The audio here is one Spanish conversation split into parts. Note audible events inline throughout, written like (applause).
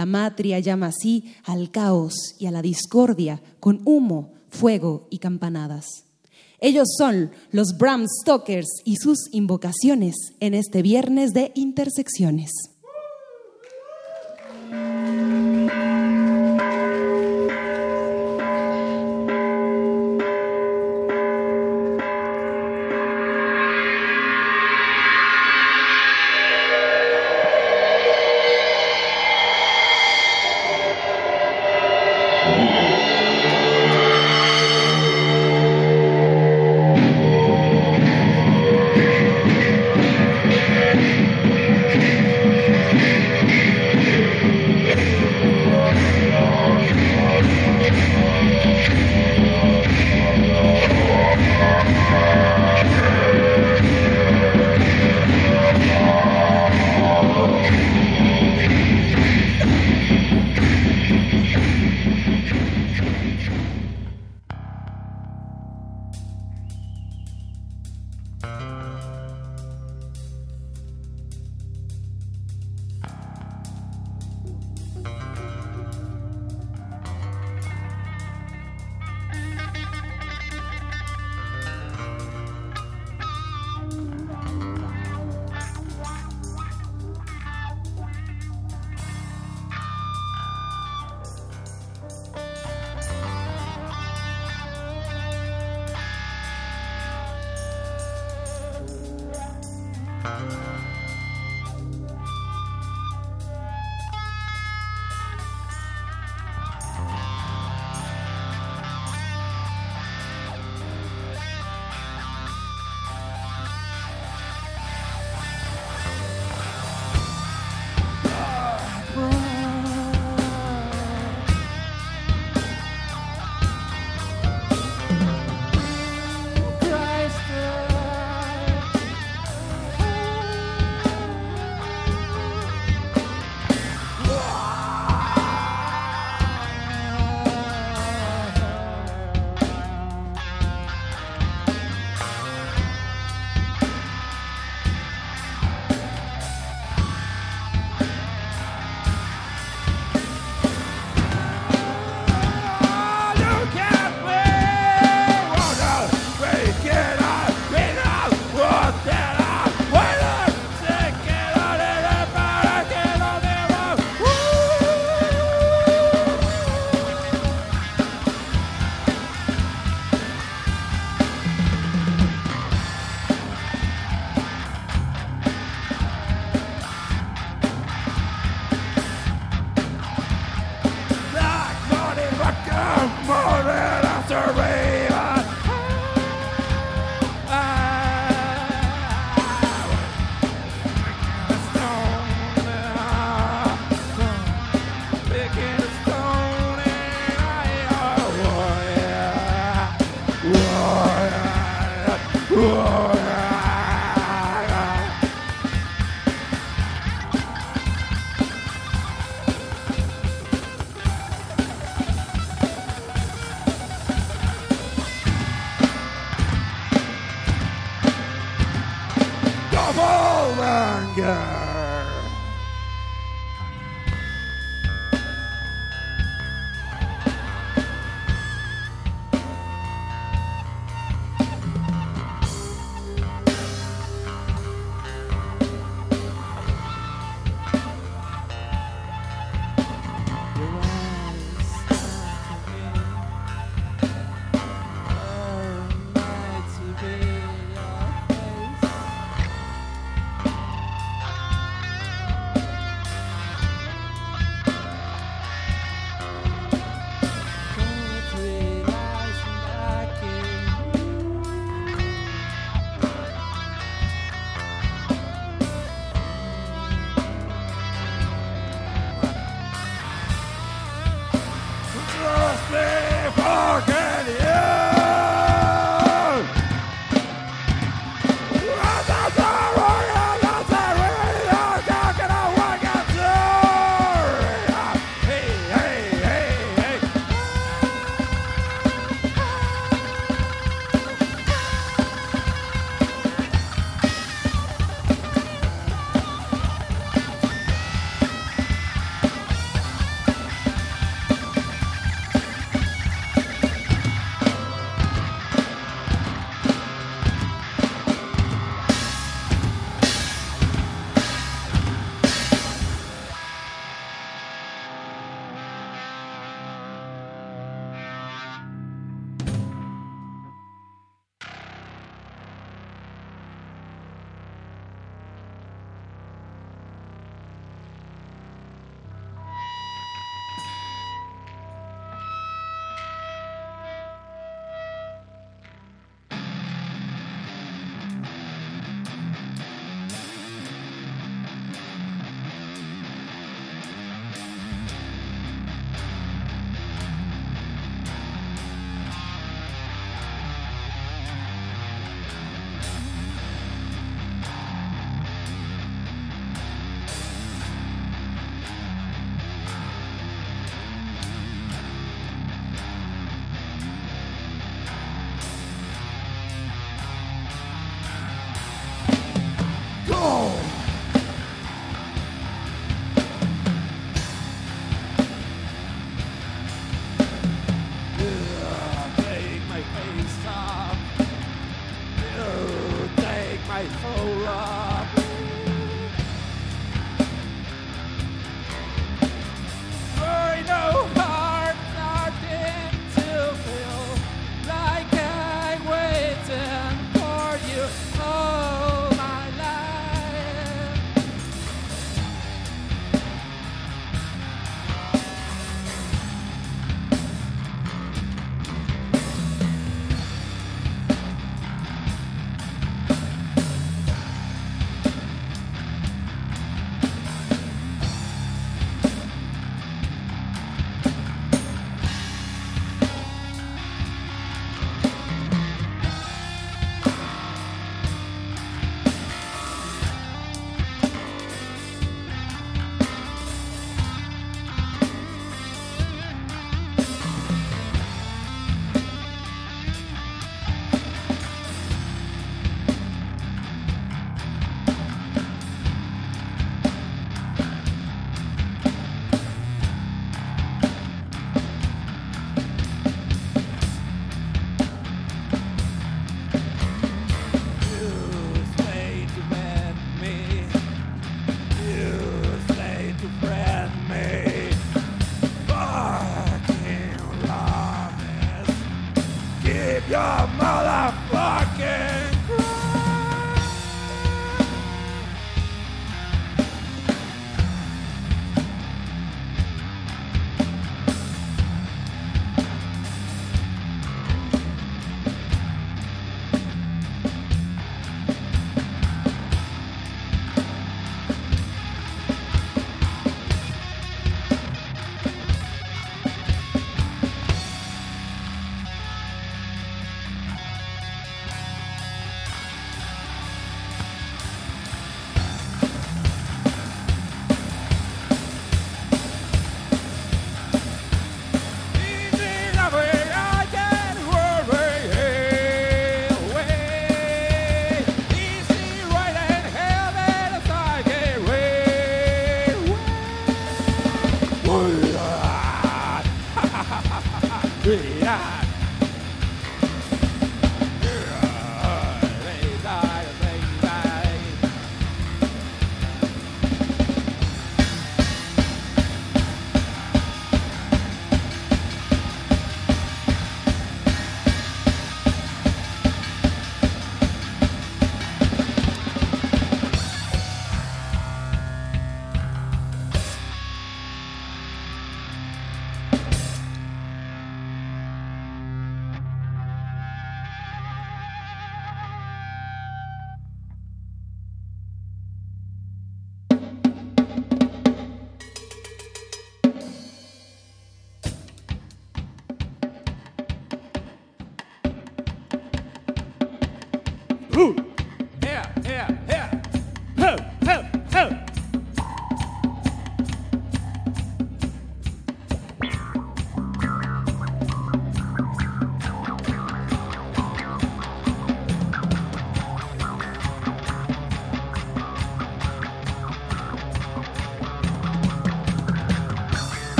La matria llama así al caos y a la discordia con humo, fuego y campanadas. Ellos son los Bram Stokers y sus invocaciones en este viernes de intersecciones.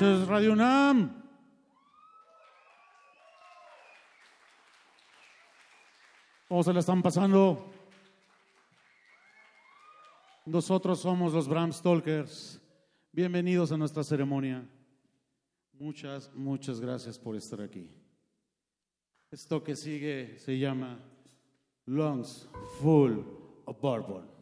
Noches, Radio UNAM. ¿Cómo se la están pasando? Nosotros somos los Bram Stalkers. Bienvenidos a nuestra ceremonia. Muchas, muchas gracias por estar aquí. Esto que sigue se llama Lungs Full of Bourbon.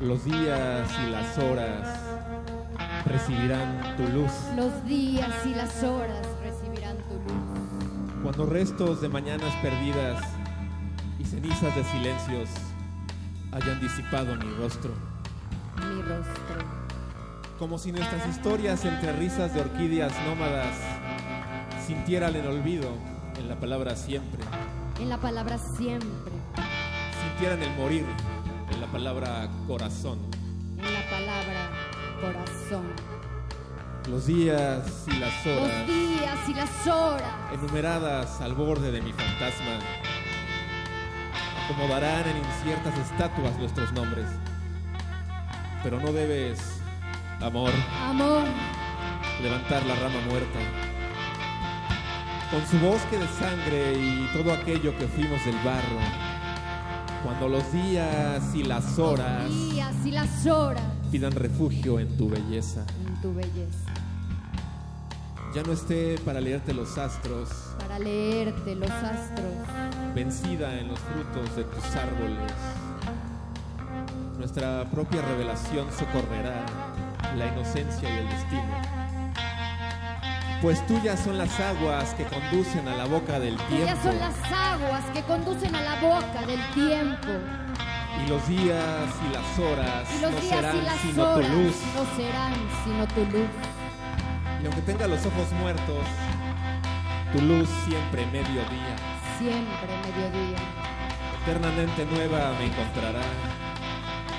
Los días y las horas recibirán tu luz. Los días y las horas recibirán tu luz. Cuando restos de mañanas perdidas y cenizas de silencios hayan disipado mi rostro. Mi rostro. Como si nuestras historias entre risas de orquídeas nómadas sintieran el olvido en la palabra siempre. En la palabra siempre. Sintieran el morir en la palabra corazón. En la palabra corazón. Los días y las Los horas días y las horas. enumeradas al borde de mi fantasma acomodarán en inciertas estatuas nuestros nombres. Pero no debes, amor, Amor. levantar la rama muerta. Con su bosque de sangre y todo aquello que fuimos del barro. Cuando los días y las horas Los días y las horas. pidan refugio en tu belleza. En tu belleza. Ya no esté para leerte los astros, Para leerte los astros. vencida en los frutos de tus árboles. Nuestra propia revelación socorrerá la inocencia y el destino. Pues tuyas son las aguas que conducen a la boca del tiempo. Tuyas son las aguas que conducen a la boca del tiempo. Y los días y las horas Y los no días serán y las sino horas tu luz. no serán sino tu luz. Y aunque tenga los ojos muertos, tu luz siempre mediodía. Siempre mediodía. Eternamente nueva me encontrará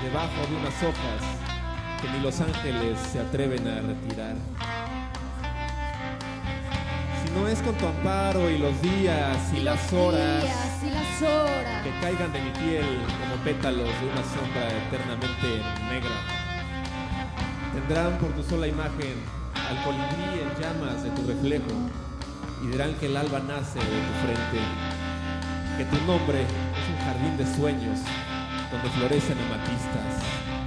debajo de unas hojas que ni los ángeles se atreven a retirar. No es con tu amparo y los días y las horas Días y las horas. que caigan de mi piel como pétalos de una sombra eternamente negra, tendrán por tu sola imagen al colibrí en llamas de tu reflejo y dirán que el alba nace de tu frente, que tu nombre es un jardín de sueños donde florecen amatistas.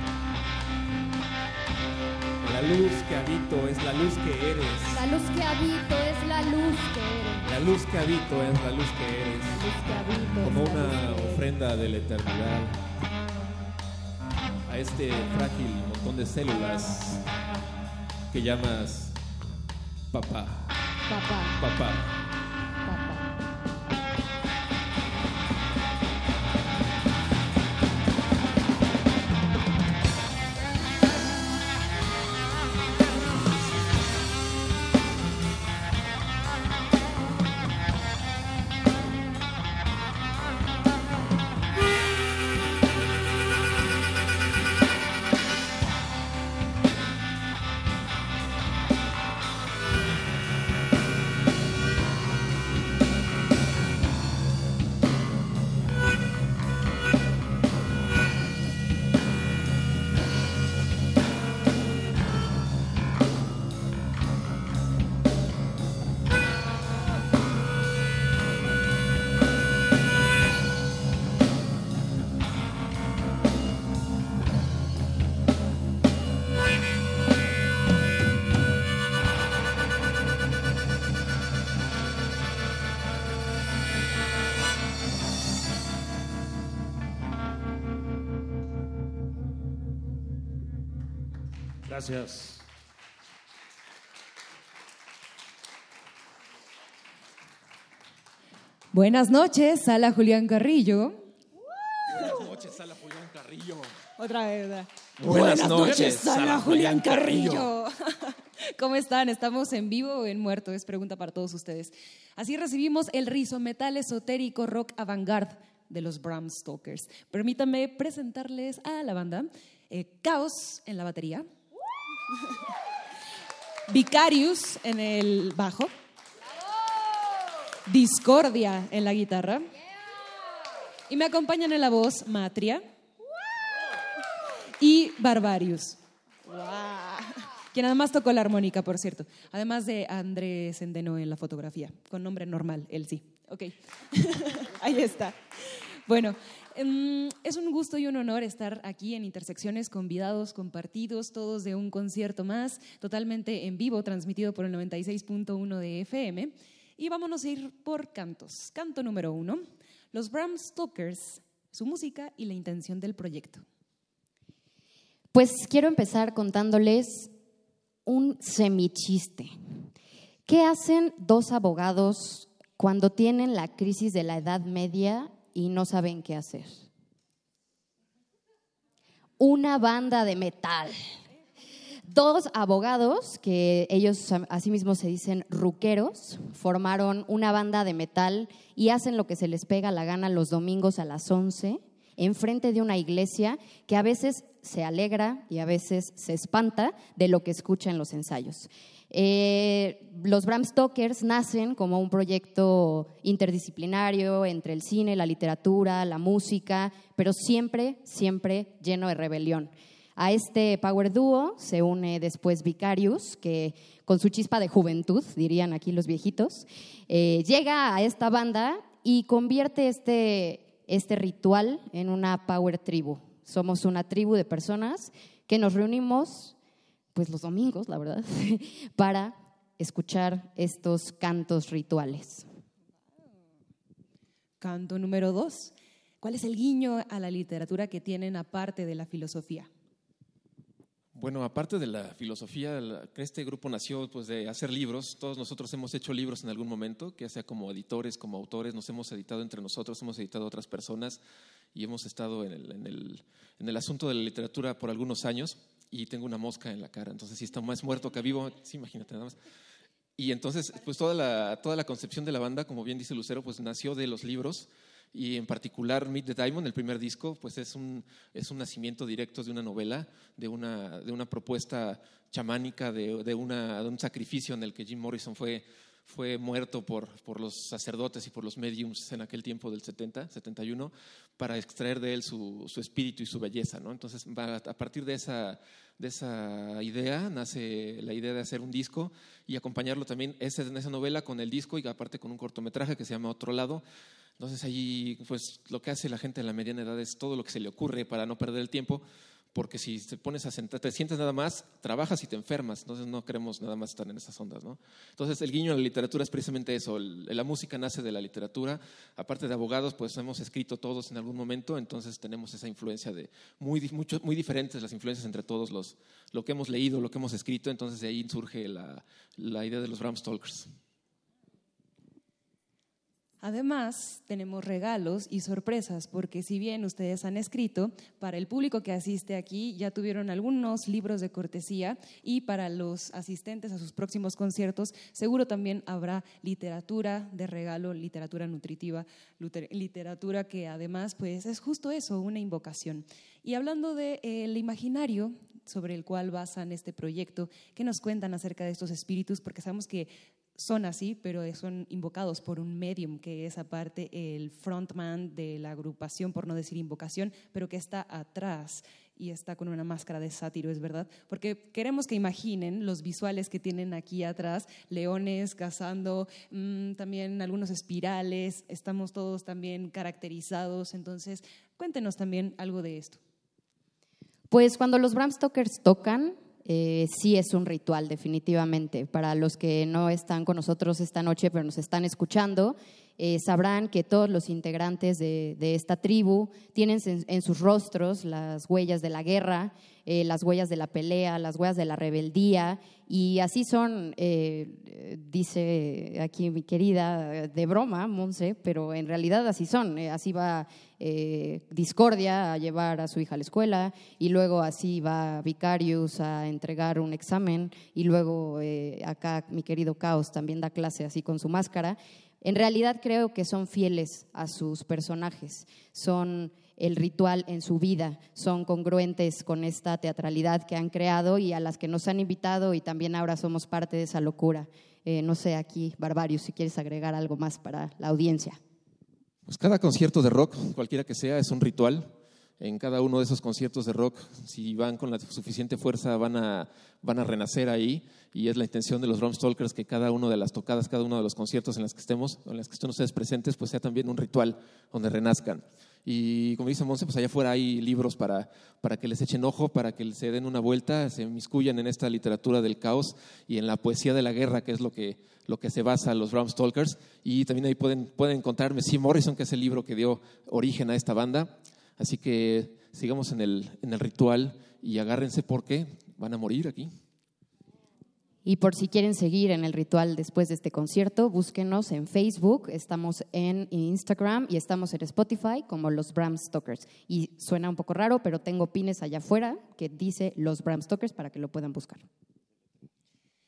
La luz que habito es la luz que eres. La luz que habito es la luz que eres. La luz que habito es la luz que eres. La luz que habito Como es la luz una que ofrenda de la eternidad a este frágil montón de células que llamas Papá, papá. papá. Gracias. Buenas noches, Sala Julián Carrillo. Buenas noches, Sala Julián Carrillo. Otra vez. ¿verdad? Buenas noches, Sala Julián Carrillo. (laughs) ¿Cómo están? ¿Estamos en vivo o en muerto? Es pregunta para todos ustedes. Así recibimos el rizometal esotérico rock avant-garde de los Bram Stokers. Permítanme presentarles a la banda. Eh, Caos en la batería. (laughs) Vicarius en el bajo. Discordia en la guitarra. Y me acompañan en la voz Matria y Barbarius. Quien además tocó la armónica, por cierto. Además de Andrés Sendeno en la fotografía, con nombre normal, él sí. Ok. (laughs) Ahí está. Bueno, em, es un gusto y un honor estar aquí en Intersecciones, convidados, compartidos, todos de un concierto más, totalmente en vivo, transmitido por el 96.1 de FM. Y vámonos a ir por cantos. Canto número uno, los Bram Stokers, su música y la intención del proyecto. Pues quiero empezar contándoles un semichiste. ¿Qué hacen dos abogados cuando tienen la crisis de la Edad Media y no saben qué hacer? Una banda de metal. Dos abogados, que ellos asimismo se dicen ruqueros, formaron una banda de metal y hacen lo que se les pega la gana los domingos a las 11 enfrente de una iglesia que a veces se alegra y a veces se espanta de lo que escucha en los ensayos. Eh, los Bram Stokers nacen como un proyecto interdisciplinario entre el cine, la literatura, la música, pero siempre, siempre lleno de rebelión. A este power duo se une después Vicarius, que con su chispa de juventud, dirían aquí los viejitos, eh, llega a esta banda y convierte este, este ritual en una power tribu. Somos una tribu de personas que nos reunimos, pues los domingos, la verdad, (laughs) para escuchar estos cantos rituales. Canto número dos. ¿Cuál es el guiño a la literatura que tienen aparte de la filosofía? Bueno, aparte de la filosofía, este grupo nació pues, de hacer libros. Todos nosotros hemos hecho libros en algún momento, ya sea como editores, como autores, nos hemos editado entre nosotros, hemos editado a otras personas y hemos estado en el, en el- en el asunto de la literatura por algunos años y tengo una mosca en la cara, entonces si está más muerto que vivo, sí, imagínate nada más. Y entonces, pues toda la, toda la concepción de la banda, como bien dice Lucero, pues nació de los libros y en particular Meet the Diamond, el primer disco, pues es un, es un nacimiento directo de una novela, de una, de una propuesta chamánica, de, de, un sacrificio en el que Jim Morrison fue, fue muerto por, por los sacerdotes y por los mediums en aquel tiempo del 70, 71, para extraer de él su, su espíritu y su belleza. ¿no? Entonces, a partir de esa, de esa idea nace la idea de hacer un disco y acompañarlo también ese- en esa novela con el disco y aparte con un cortometraje que se llama Otro Lado. Entonces allí, pues lo que hace la gente en la mediana edad es todo lo que se le ocurre para no perder el tiempo, porque si te pones a sentar, te sientes nada más, trabajas y te enfermas, entonces no queremos nada más estar en esas ondas, ¿no? Entonces el guiño a la literatura es precisamente eso, la música nace de la literatura, aparte de abogados, pues hemos escrito todos en algún momento, entonces tenemos esa influencia de muy, mucho- muy diferentes las influencias entre todos los, lo que hemos leído, lo que hemos escrito, entonces de ahí surge la, la idea de los Bram Stokers. Además, tenemos regalos y sorpresas, porque si bien ustedes han escrito, para el público que asiste aquí ya tuvieron algunos libros de cortesía y para los asistentes a sus próximos conciertos seguro también habrá literatura de regalo, literatura nutritiva, literatura que además pues es justo eso, una invocación. Y hablando del imaginario sobre el cual basan este proyecto, ¿qué nos cuentan acerca de estos espíritus? Porque sabemos que son así, pero son invocados por un medium, que es aparte el frontman de la agrupación, por no decir invocación, pero que está atrás y está con una máscara de sátiro, es verdad, porque queremos que imaginen los visuales que tienen aquí atrás, leones cazando, mm, también algunos espirales, estamos todos también caracterizados, entonces cuéntenos también algo de esto. Pues cuando los Bram Stokers tocan, eh, sí es un ritual, definitivamente. Para los que no están con nosotros esta noche, pero nos están escuchando, eh, sabrán que todos los integrantes de, esta tribu tienen en, sus rostros las huellas de la guerra, eh, las huellas de la pelea, las huellas de la rebeldía, y así son, eh, dice aquí mi querida, de broma, Monse, pero en realidad así son. así va Discordia a llevar a su hija a la escuela, y luego así va Vicarius a entregar un examen, y luego acá mi querido Caos también da clase así con su máscara. En realidad creo que son fieles a sus personajes, son el ritual en su vida, son congruentes con esta teatralidad que han creado y a las que nos han invitado y también ahora somos parte de esa locura. Eh, no sé, aquí, Barbarius, si quieres agregar algo más para la audiencia. Pues cada concierto de rock, cualquiera que sea, es un ritual. En cada uno de esos conciertos de rock, si van con la suficiente fuerza, van a, renacer ahí. Y es la intención de los Rom Stalkers que cada una de las tocadas, cada uno de los conciertos en las que estemos, en las que estén ustedes presentes, pues sea también un ritual donde renazcan. Y como dice Monse, pues allá afuera hay libros para, que les echen ojo, para que se den una vuelta, se inmiscuyan en esta literatura del caos y en la poesía de la guerra, que es lo que, se basa los Ram Stalkers. Y también ahí pueden, pueden encontrar Messi Morrison, que es el libro que dio origen a esta banda. Así que sigamos en el, en el ritual y agárrense porque van a morir aquí. Y por si quieren seguir en el ritual después de este concierto, búsquenos en Facebook, estamos en Instagram y estamos en Spotify como los Bram Stokers. Y suena un poco raro, pero tengo pines allá afuera que dice los Bram Stokers para que lo puedan buscar.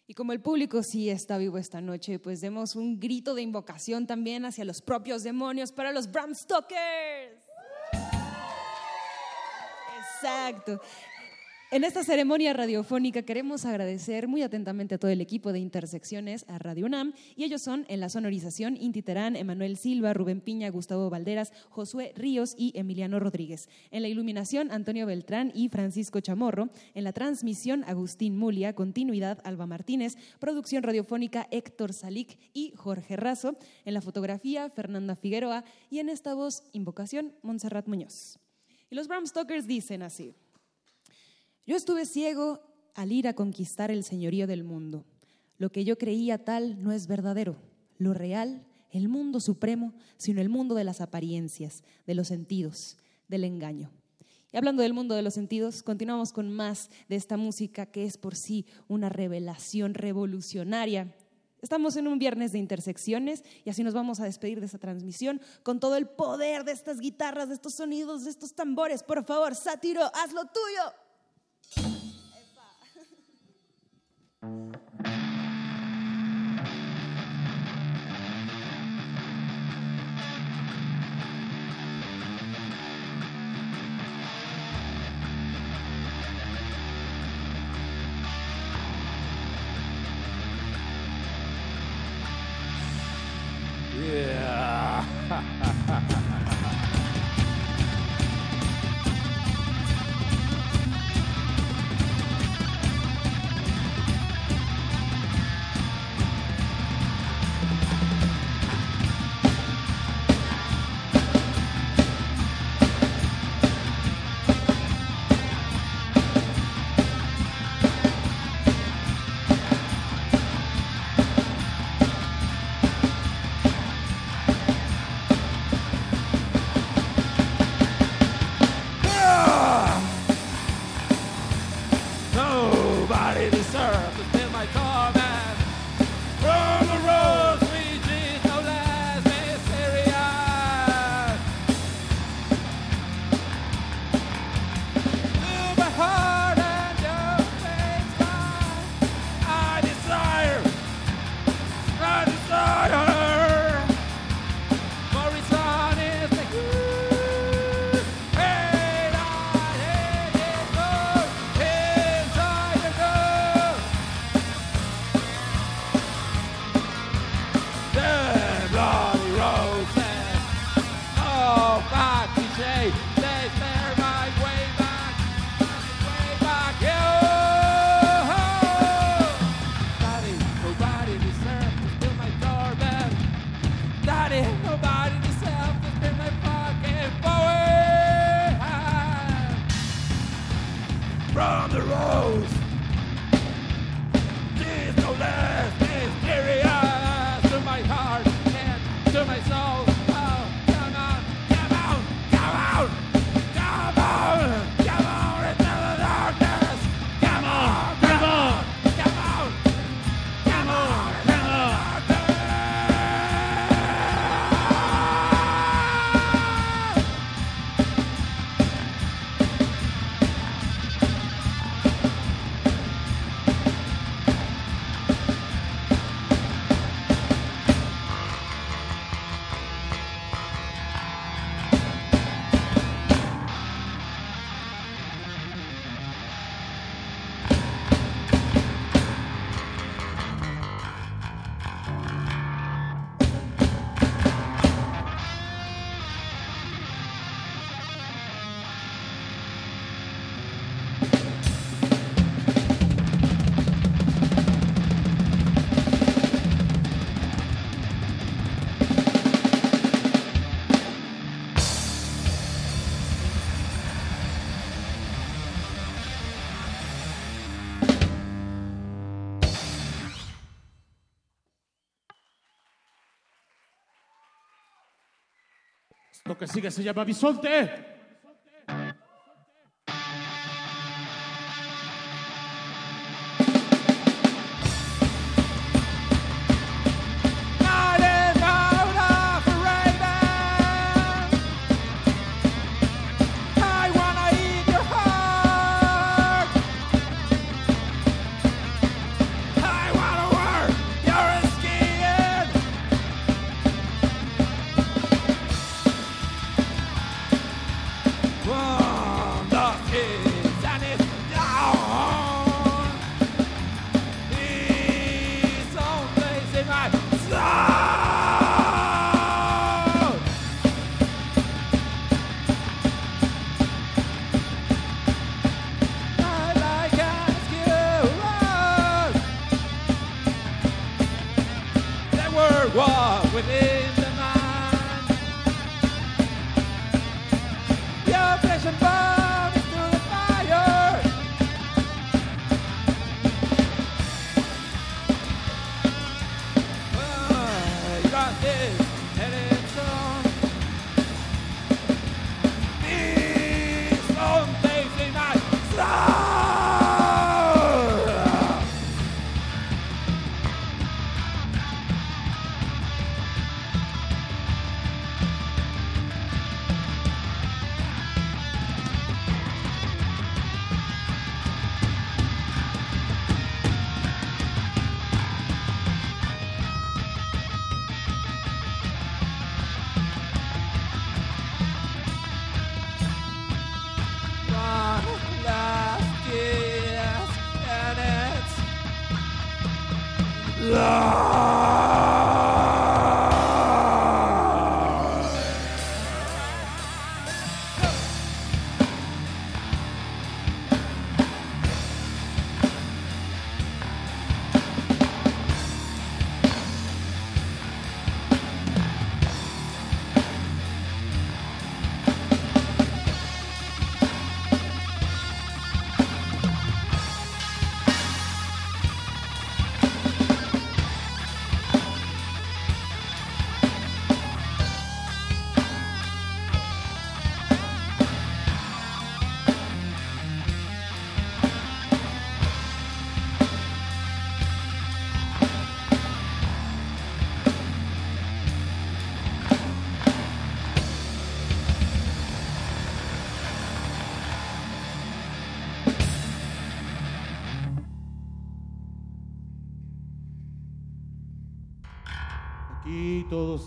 Y como el público sí está vivo esta noche, pues demos un grito de invocación también hacia los propios demonios para los Bram Stokers. Exacto. En esta ceremonia radiofónica queremos agradecer muy atentamente a todo el equipo de Intersecciones, a Radio UNAM, y ellos son en la sonorización Inti Terán, Emanuel Silva, Rubén Piña, Gustavo Valderas, Josué Ríos y Emiliano Rodríguez. En la iluminación, Antonio Beltrán y Francisco Chamorro. En la transmisión, Agustín Mulia, continuidad, Alba Martínez, producción radiofónica, Héctor Salic y Jorge Razo. En la fotografía, Fernanda Figueroa, y en esta voz, invocación, Montserrat Muñoz. Y los Bram Stokers dicen así. Yo estuve ciego al ir a conquistar el señorío del mundo. Lo que yo creía tal no es verdadero. Lo real, el mundo supremo, sino el mundo de las apariencias, de los sentidos, del engaño. Y hablando del mundo de los sentidos, continuamos con más de esta música que es por sí una revelación revolucionaria. Estamos en un viernes de intersecciones y así nos vamos a despedir de esta transmisión con todo el poder de estas guitarras, de estos sonidos, de estos tambores. Por favor, Sátiro, haz lo tuyo. Nobody Esto que sigue se llama Bisonte.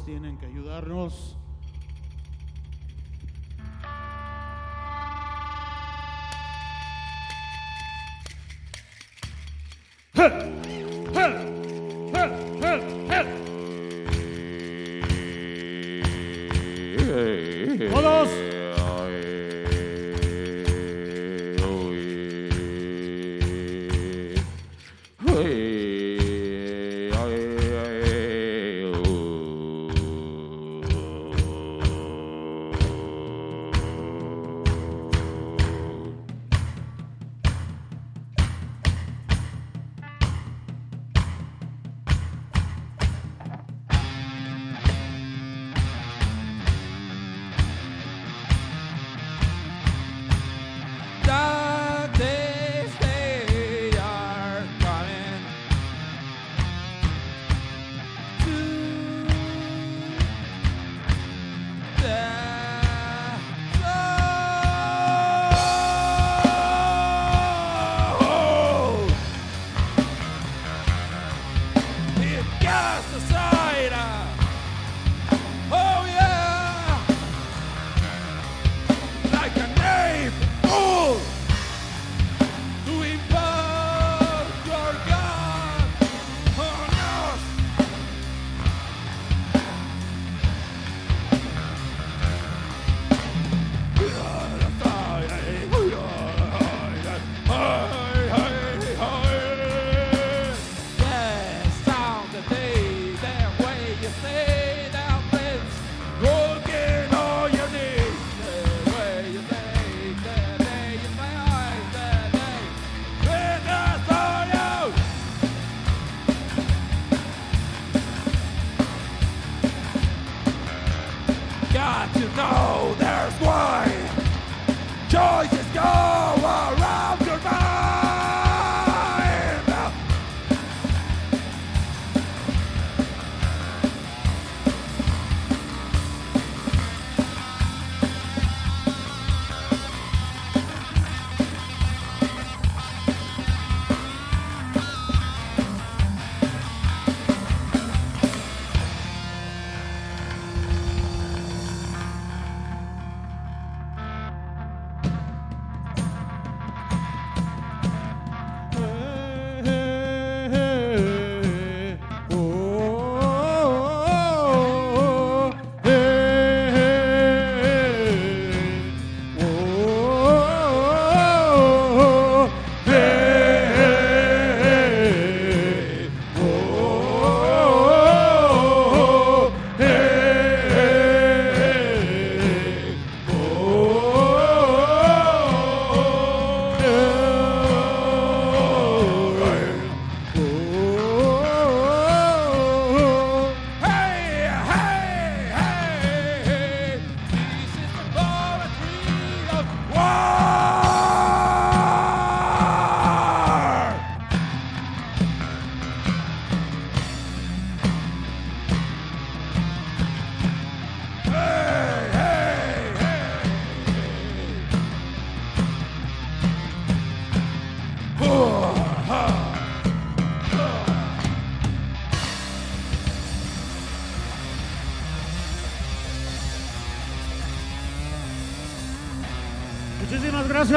Tienen que ayudarnos.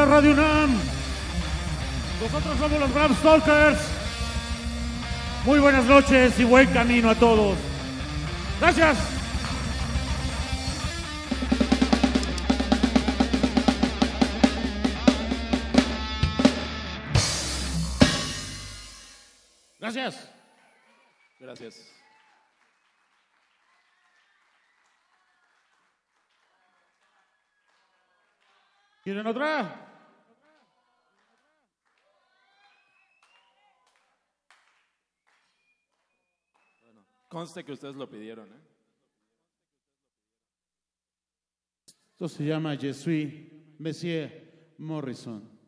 Radio UNAM. Nosotros somos los Bram Stalkers. Muy buenas noches y buen camino a todos. Gracias. Gracias. Gracias. ¿Quieren otra? Conste que ustedes lo pidieron, ¿eh? Esto se llama Je suis Monsieur Morrison.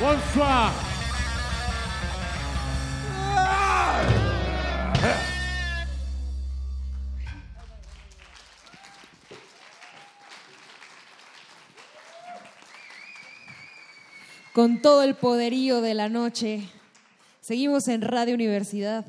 Bonsoir. Con todo el poderío de la noche, seguimos en Radio Universidad.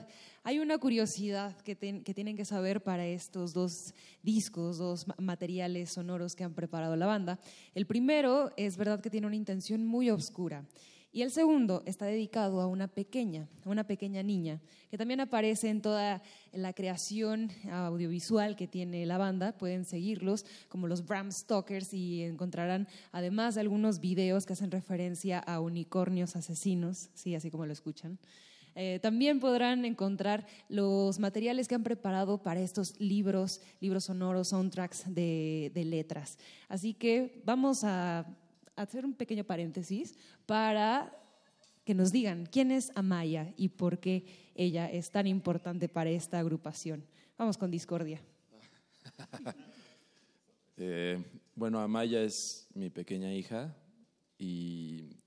Hay una curiosidad que, tienen que saber para estos dos discos, dos ma- materiales sonoros que han preparado la banda. El primero es verdad que tiene una intención muy oscura. Y el segundo está dedicado a una pequeña, a una pequeña niña, que también aparece en toda la creación audiovisual que tiene la banda. Pueden seguirlos como los Bram Stokers y encontrarán además de algunos videos que hacen referencia a unicornios asesinos, sí, así como lo escuchan. Eh, también podrán encontrar los materiales que han preparado para estos libros, libros sonoros, soundtracks de, letras. Así que vamos a hacer un pequeño paréntesis para que nos digan quién es Amaya y por qué ella es tan importante para esta agrupación. Vamos con Discordia. (laughs) Eh, bueno, Amaya es mi pequeña hija y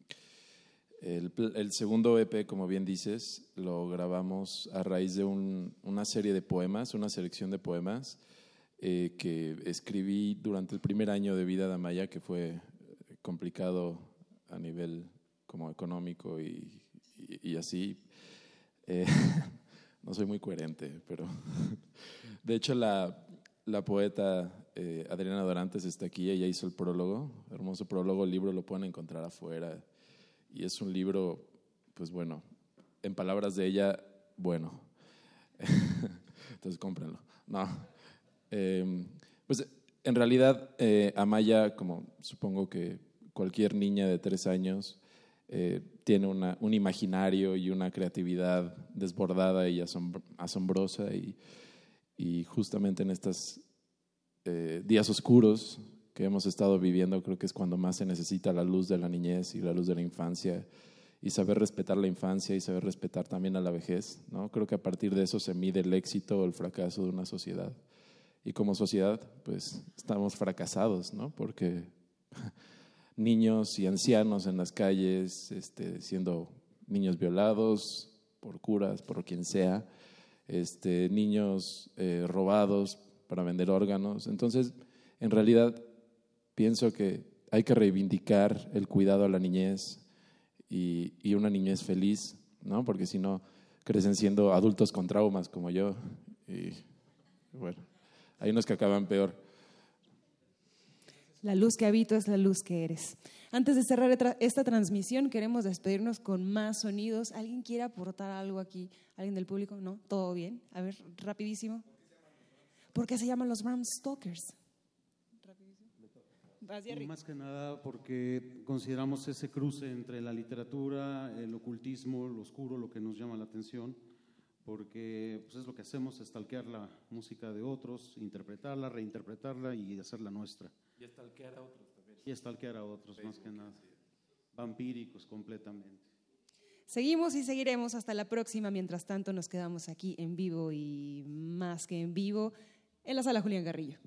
el, el segundo EP, como bien dices, lo grabamos a raíz de un- una serie de poemas, una selección de poemas eh, que escribí durante el primer año de vida de Amaya, que fue eh, complicado a nivel como económico y, y- y así. Eh, (laughs) no soy muy coherente, pero (laughs) de hecho la, la poeta eh, Adriana Dorantes está aquí, ella hizo el prólogo, hermoso prólogo, el libro lo pueden encontrar afuera y es un libro, pues bueno, en palabras de ella, bueno. (laughs) Entonces cómprenlo. No. Eh, pues en realidad eh, Amaya, como supongo que cualquier niña de tres años, eh, tiene una, un imaginario y una creatividad desbordada y asombr- asombrosa y, y justamente en estos eh, días oscuros que hemos estado viviendo creo que es cuando más se necesita la luz de la niñez y la luz de la infancia y saber respetar la infancia y saber respetar también a la vejez. ¿no? Creo que a partir de eso se mide el éxito o el fracaso de una sociedad. Y como sociedad, pues estamos fracasados, ¿no? porque (laughs) niños y ancianos en las calles, este, siendo niños violados por curas, por quien sea, este, niños eh, robados para vender órganos. Entonces, en realidad, pienso que hay que reivindicar el cuidado a la niñez y, y una niñez feliz, ¿no? Porque si no, crecen siendo adultos con traumas como yo. Y bueno, hay unos que acaban peor. La luz que habito es la luz que eres. Antes de cerrar esta transmisión, queremos despedirnos con más sonidos. ¿Alguien quiere aportar algo aquí? ¿Alguien del público? ¿No? ¿Todo bien? A ver, rapidísimo. ¿Por qué se llaman los Bram Stokers? Arriba. Más que nada porque consideramos ese cruce entre la literatura, el ocultismo, lo oscuro, lo que nos llama la atención, porque pues, es lo que hacemos, estalquear la música de otros, interpretarla, reinterpretarla y hacerla nuestra. Y estalquear a otros también. Y estalquear a otros, más que nada. Vampíricos completamente. Seguimos y seguiremos hasta la próxima. Mientras tanto, nos quedamos aquí en vivo y más que en vivo en la sala Julián Garrillo.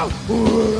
Tchau!